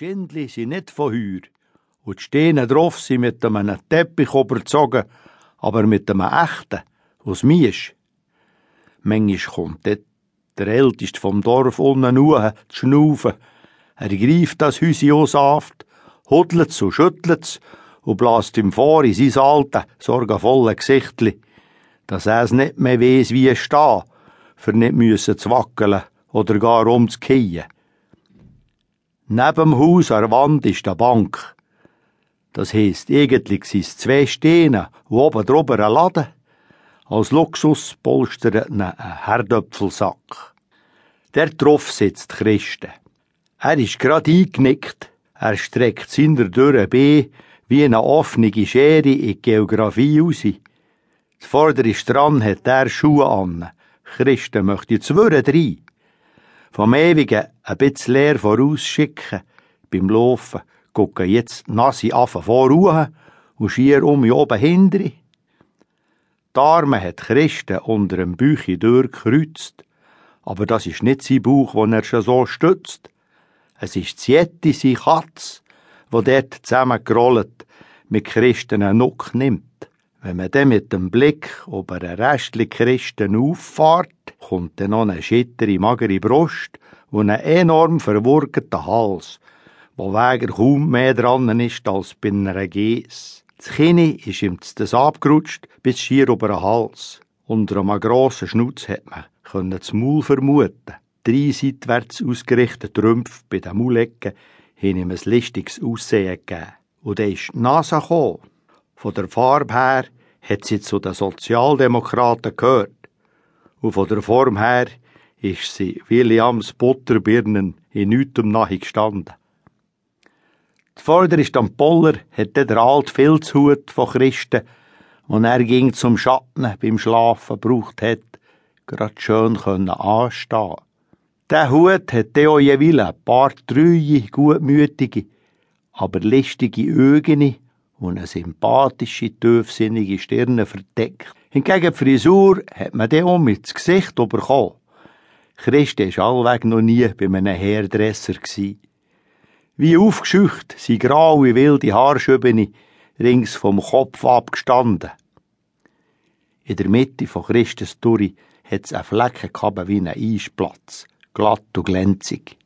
Schindli sind nicht von heuer. Und die Steine drauf sind mit einem Teppich überzogen, aber mit einem echten, aus Miesch. Manchmal kommt dort der Älteste vom Dorf unten zu schnaufen. Er greift das Häuschen Saft, huddlet's und schüttelt's und bläst ihm vor in sein altes, sorgenvolle Gesichtli, dass er's nicht mehr weiss, wie es stehen, für nicht müssen zu wackeln oder gar umzukehen. Neben dem Haus an der Wand ist eine Bank. Das heisst, eigentlich sind's zwei Steine und oben drüber ein Laden. Als Luxus polstert ihn ein Herdöpfelsack. Der drauf sitzt Christen. Er ist grad eingenickt. Er streckt seiner dürren B wie eine offene Schere in die Geografie raus. Vordere Strand hat er Schuhe an. Christen möchte zwirren rein. Vom Ewigen ein bisschen leer vorausschicken. Beim Laufen gucken jetzt Nase Affen voraus und schier um oben hintere. Die Arme hat Christen unter dem Bauchi durchgekreuzt. Aber das ist nicht sein Bauch, den er schon so stützt. Es ist Zieti, sein Katz, wo dort zusammengerollt mit Christen einen Nuck nimmt. Wenn man dann mit dem Blick über einen Restli Christen auffahrt, kommt dann noch eine schittere, magere Brust und einen enorm verwurgeten Hals, wo wegen kaum mehr dran ist als bei einer Geiss. Das Kinn ist ihm das abgerutscht bis schier über den Hals. Unter einem grossen Schnutz hat man können das Maul vermuten. Drei seitwärts ausgerichtete Rümpfe bei den Maulecken haben ihm ein listiges Aussehen gegeben. Und dann ist die Nase gekommen. Von der Farbe her hat sie zu den Sozialdemokraten gehört. Und von der Form her ist sie Williams Butterbirnen in nichts nachgestanden. Die Vorderste am Poller hat der alte Filzhut von Christen, und er ging zum Schatten beim Schlafen braucht hat, grad schön können anstehen. Der Hut hat auch jeweils ein paar treue, gutmütige, aber listige Augen und eine sympathische, tiefsinnige Stirne verdeckt. Hingegen die Frisur hat man dann um ins Gesicht bekommen. Christi war allweg noch nie bei einem Hairdresser. Wie aufgeschücht sind graue, wilde Haarschübene rings vom Kopf abgestanden. In der Mitte von Christus Turi hat es einen Flecken gehabt wie ein Eisplatz, glatt und glänzig.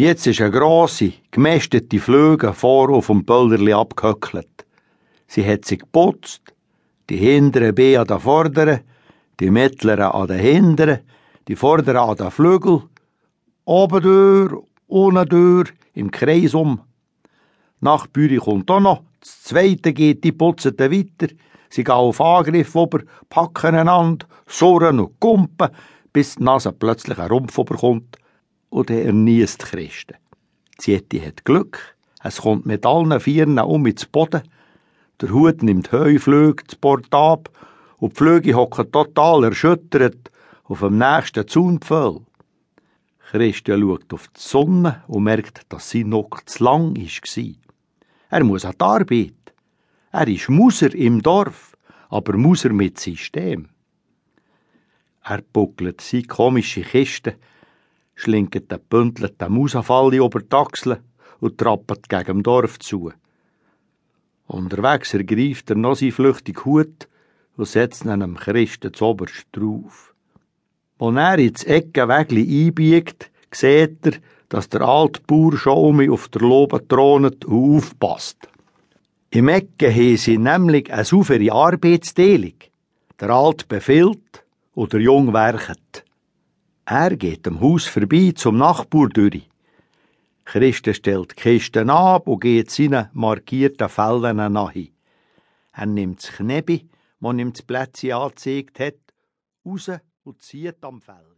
Jetzt ist eine grosse, gemästete Flüge vor auf dem Pölderli abgehöckelt. Sie hat sich geputzt, die hinteren B an den vorderen, die mittleren an den hinteren, die vorderen an den Flügel, oben durch, unten durch, im Kreis um. Nach Büri kommt auch noch, das zweite geht, die putzen weiter, sie gehen auf Angriff über, packen einander, surren und kumpen, bis die Nase plötzlich ein Rumpf überkommt und er niest Christen. Zieti hat Glück, es kommt mit allen Vieren um ins Boden, der Hut nimmt Heuflüge das Bord ab und die Flüge hocken total erschüttert auf dem nächsten Zaunpfeil. Christian schaut auf die Sonne und merkt, dass sie noch zu lang war. Er muss an die Arbeit. Er ist Muser im Dorf, aber Muser mit System. Er buckelt seine komische Kiste, schlingt den bündelten Mausafalle über die Achseln und trappert gegen dem Dorf zu. Unterwegs ergreift er noch seinen flüchtigen Hut und setzt ihn einem Christen zoberst drauf. Als er ins Eckenwägli einbiegt, sieht er, dass der alte Bauer schon um auf der Lobe thront und aufpasst. Im Ecken haben sie nämlich eine saubere Arbeitsteilung. Der Alte befiehlt und der Jung werket. Er geht am Haus vorbei zum Nachbar durch. Christen stellt die Kisten ab und geht seinen markierten Fällen nach. Er nimmt das Knebi, das ihm das Plätzchen angezeigt hat, raus und zieht am Fell.